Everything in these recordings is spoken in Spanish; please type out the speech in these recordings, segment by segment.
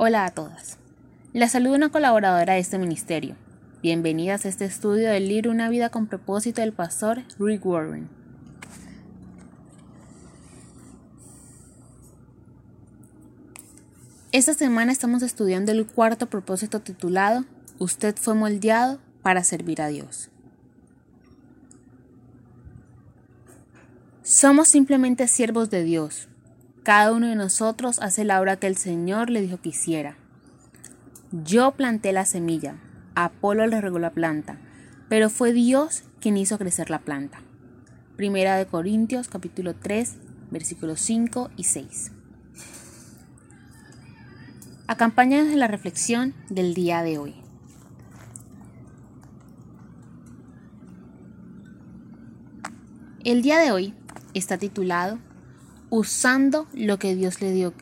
Hola a todas. La saludo una colaboradora de este ministerio. Bienvenidas a este estudio del libro Una vida con propósito del pastor Rick Warren. Esta semana estamos estudiando el cuarto propósito titulado Usted fue moldeado para servir a Dios. Somos simplemente siervos de Dios. Cada uno de nosotros hace la obra que el Señor le dijo que hiciera. Yo planté la semilla, Apolo le regó la planta, pero fue Dios quien hizo crecer la planta. Primera de Corintios capítulo 3 versículos 5 y 6. Acompáñanos en la reflexión del día de hoy. El día de hoy está titulado Usando lo que Dios le dio.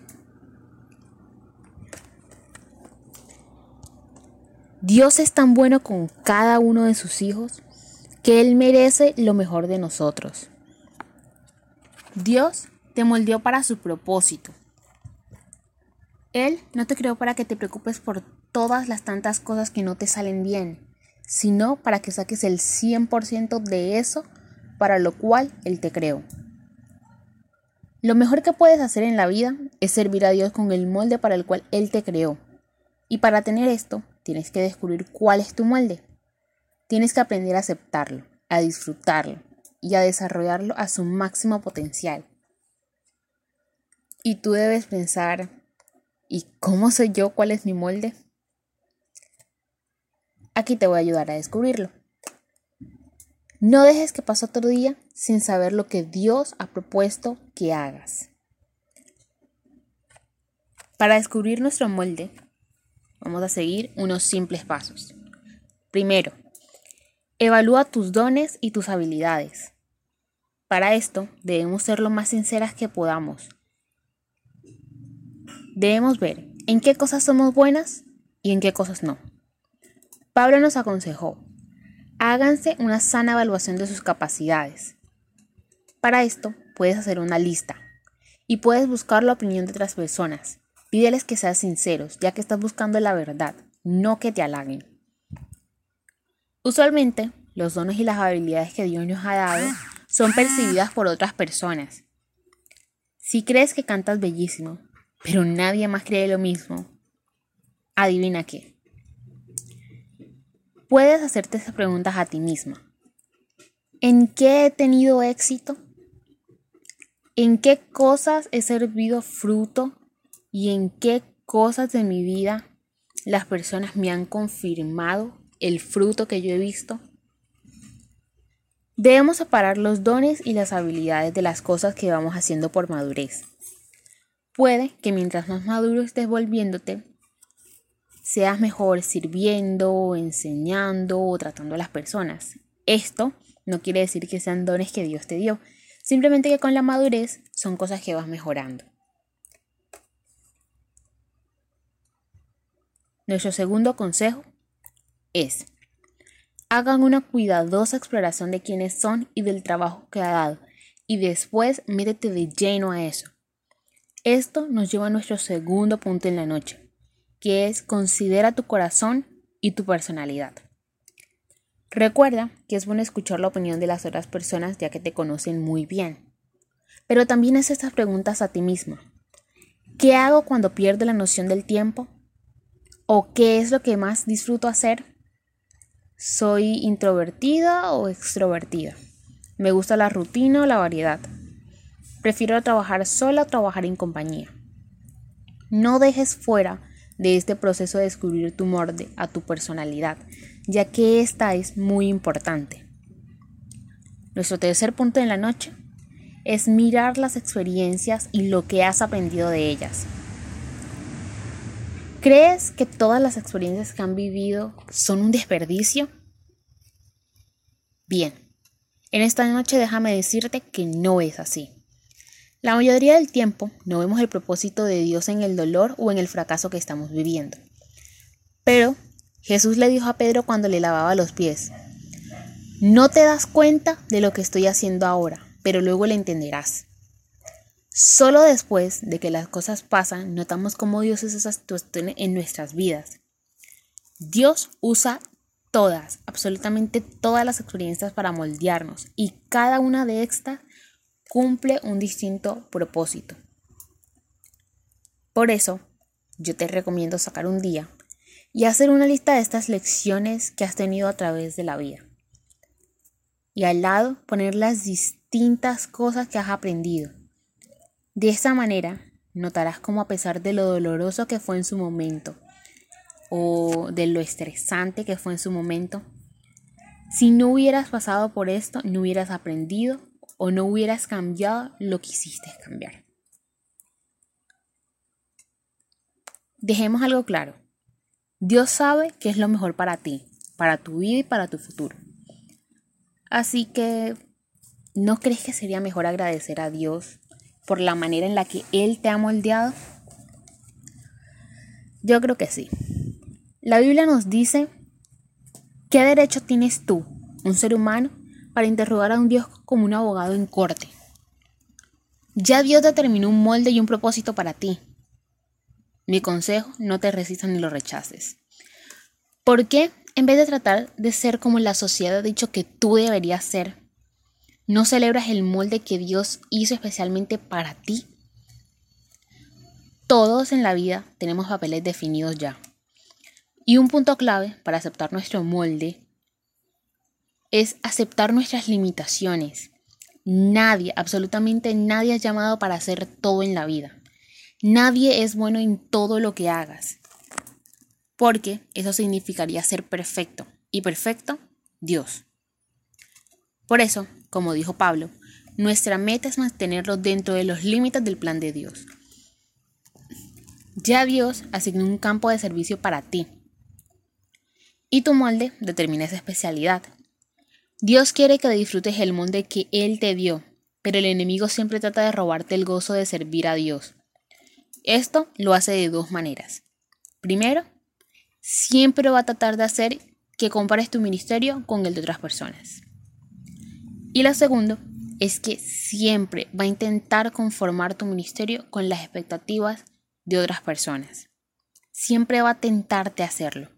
Dios es tan bueno con cada uno de sus hijos que Él merece lo mejor de nosotros. Dios te moldeó para su propósito. Él no te creó para que te preocupes por todas las tantas cosas que no te salen bien, sino para que saques el 100% de eso para lo cual Él te creó. Lo mejor que puedes hacer en la vida es servir a Dios con el molde para el cual Él te creó. Y para tener esto, tienes que descubrir cuál es tu molde. Tienes que aprender a aceptarlo, a disfrutarlo y a desarrollarlo a su máximo potencial. Y tú debes pensar, ¿y cómo sé yo cuál es mi molde? Aquí te voy a ayudar a descubrirlo. No dejes que pase otro día sin saber lo que Dios ha propuesto que hagas. Para descubrir nuestro molde, vamos a seguir unos simples pasos. Primero, evalúa tus dones y tus habilidades. Para esto, debemos ser lo más sinceras que podamos. Debemos ver en qué cosas somos buenas y en qué cosas no. Pablo nos aconsejó, Háganse una sana evaluación de sus capacidades. Para esto, puedes hacer una lista y puedes buscar la opinión de otras personas. Pídeles que sean sinceros, ya que estás buscando la verdad, no que te halaguen. Usualmente, los dones y las habilidades que Dios nos ha dado son percibidas por otras personas. Si crees que cantas bellísimo, pero nadie más cree lo mismo, adivina qué. Puedes hacerte esas preguntas a ti misma. ¿En qué he tenido éxito? ¿En qué cosas he servido fruto? ¿Y en qué cosas de mi vida las personas me han confirmado el fruto que yo he visto? Debemos separar los dones y las habilidades de las cosas que vamos haciendo por madurez. Puede que mientras más maduro estés volviéndote, seas mejor sirviendo, enseñando o tratando a las personas. Esto no quiere decir que sean dones que Dios te dio, simplemente que con la madurez son cosas que vas mejorando. Nuestro segundo consejo es, hagan una cuidadosa exploración de quiénes son y del trabajo que ha dado, y después métete de lleno a eso. Esto nos lleva a nuestro segundo punto en la noche, que es considera tu corazón y tu personalidad. Recuerda que es bueno escuchar la opinión de las otras personas ya que te conocen muy bien. Pero también es estas preguntas a ti misma. ¿Qué hago cuando pierdo la noción del tiempo? ¿O qué es lo que más disfruto hacer? ¿Soy introvertida o extrovertida? ¿Me gusta la rutina o la variedad? ¿Prefiero trabajar sola o trabajar en compañía? No dejes fuera de este proceso de descubrir tu morde a tu personalidad, ya que esta es muy importante. Nuestro tercer punto en la noche es mirar las experiencias y lo que has aprendido de ellas. ¿Crees que todas las experiencias que han vivido son un desperdicio? Bien, en esta noche déjame decirte que no es así. La mayoría del tiempo no vemos el propósito de Dios en el dolor o en el fracaso que estamos viviendo. Pero Jesús le dijo a Pedro cuando le lavaba los pies, no te das cuenta de lo que estoy haciendo ahora, pero luego le entenderás. Solo después de que las cosas pasan, notamos cómo Dios es esas situaciones en nuestras vidas. Dios usa todas, absolutamente todas las experiencias para moldearnos y cada una de estas cumple un distinto propósito. Por eso, yo te recomiendo sacar un día y hacer una lista de estas lecciones que has tenido a través de la vida. Y al lado poner las distintas cosas que has aprendido. De esa manera, notarás cómo a pesar de lo doloroso que fue en su momento, o de lo estresante que fue en su momento, si no hubieras pasado por esto, no hubieras aprendido o no hubieras cambiado lo que hiciste cambiar. Dejemos algo claro. Dios sabe qué es lo mejor para ti, para tu vida y para tu futuro. Así que, ¿no crees que sería mejor agradecer a Dios por la manera en la que Él te ha moldeado? Yo creo que sí. La Biblia nos dice, ¿qué derecho tienes tú, un ser humano, para interrogar a un Dios como un abogado en corte? Ya Dios determinó un molde y un propósito para ti. Mi consejo, no te resistas ni lo rechaces. ¿Por qué, en vez de tratar de ser como la sociedad ha dicho que tú deberías ser, no celebras el molde que Dios hizo especialmente para ti? Todos en la vida tenemos papeles definidos ya. Y un punto clave para aceptar nuestro molde es aceptar nuestras limitaciones. Nadie, absolutamente nadie es llamado para hacer todo en la vida. Nadie es bueno en todo lo que hagas. Porque eso significaría ser perfecto. Y perfecto, Dios. Por eso, como dijo Pablo, nuestra meta es mantenerlo dentro de los límites del plan de Dios. Ya Dios asignó un campo de servicio para ti, y tu molde determina esa especialidad. Dios quiere que disfrutes el molde que Él te dio, pero el enemigo siempre trata de robarte el gozo de servir a Dios. Esto lo hace de dos maneras. Primero, siempre va a tratar de hacer que compares tu ministerio con el de otras personas. Y la segunda es que siempre va a intentar conformar tu ministerio con las expectativas de otras personas. Siempre va a tentarte hacerlo.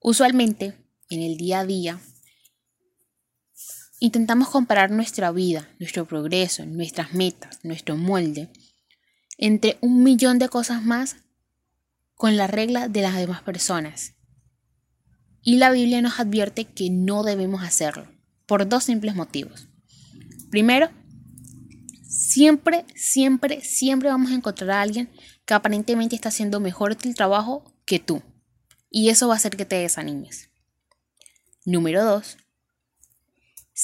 Usualmente, en el día a día, intentamos comparar nuestra vida, nuestro progreso, nuestras metas, nuestro molde, entre un millón de cosas más con la regla de las demás personas. Y la Biblia nos advierte que no debemos hacerlo, por dos simples motivos. Primero, siempre, siempre, siempre vamos a encontrar a alguien que aparentemente está haciendo mejor el trabajo que tú y eso va a hacer que te desanimes. Número 2.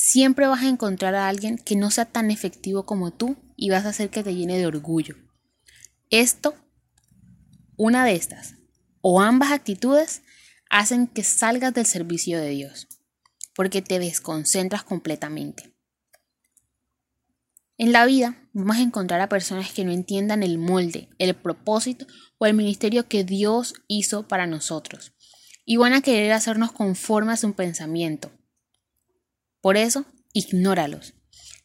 Siempre vas a encontrar a alguien que no sea tan efectivo como tú y vas a hacer que te llene de orgullo. Esto, una de estas, o ambas actitudes, hacen que salgas del servicio de Dios, porque te desconcentras completamente. En la vida vamos a encontrar a personas que no entiendan el molde, el propósito o el ministerio que Dios hizo para nosotros y van a querer hacernos conformes a un pensamiento. Por eso, ignóralos.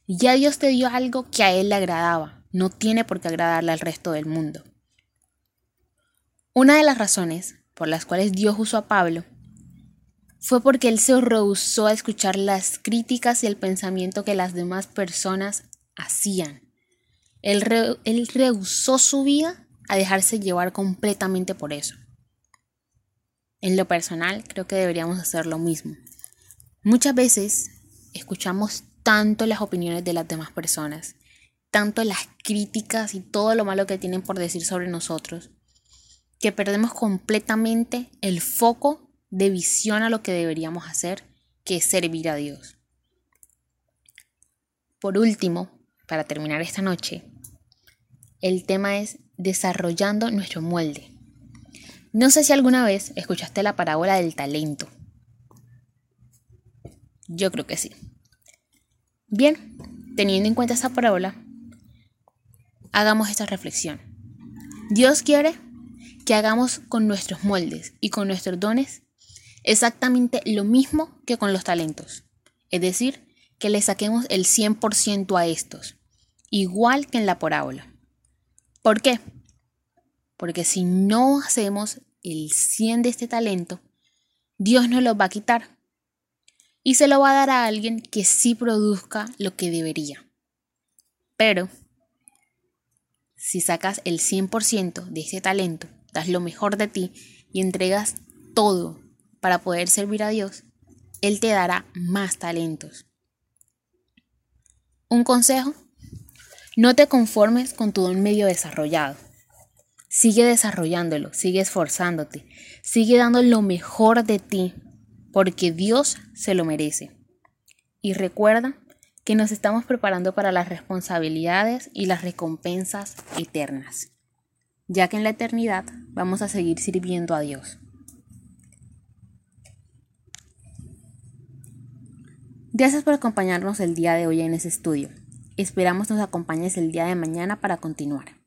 Ya Dios te dio algo que a Él le agradaba, no tiene por qué agradarle al resto del mundo. Una de las razones por las cuales Dios usó a Pablo fue porque él se rehusó a escuchar las críticas y el pensamiento que las demás personas hacían. Él, rehusó su vida a dejarse llevar completamente por eso. En lo personal, creo que deberíamos hacer lo mismo. Muchas veces escuchamos tanto las opiniones de las demás personas, tanto las críticas y todo lo malo que tienen por decir sobre nosotros, que perdemos completamente el foco de visión a lo que deberíamos hacer, que es servir a Dios. Por último, para terminar esta noche, el tema es desarrollando nuestro molde. No sé si alguna vez escuchaste la parábola del talento. Yo creo que sí. Bien, teniendo en cuenta esa parábola, hagamos esta reflexión. Dios quiere que hagamos con nuestros moldes y con nuestros dones exactamente lo mismo que con los talentos. Es decir, que le saquemos el 100% a estos igual que en la parábola. ¿Por qué? Porque si no hacemos el 100 de este talento, Dios nos lo va a quitar y se lo va a dar a alguien que sí produzca lo que debería. Pero si sacas el 100% de ese talento, das lo mejor de ti y entregas todo para poder servir a Dios, Él te dará más talentos. Un consejo, no te conformes con tu don medio desarrollado. Sigue desarrollándolo, sigue esforzándote, sigue dando lo mejor de ti, porque Dios se lo merece. Y recuerda que nos estamos preparando para las responsabilidades y las recompensas eternas, ya que en la eternidad vamos a seguir sirviendo a Dios. Gracias por acompañarnos el día de hoy en ese estudio. Esperamos nos acompañes el día de mañana para continuar.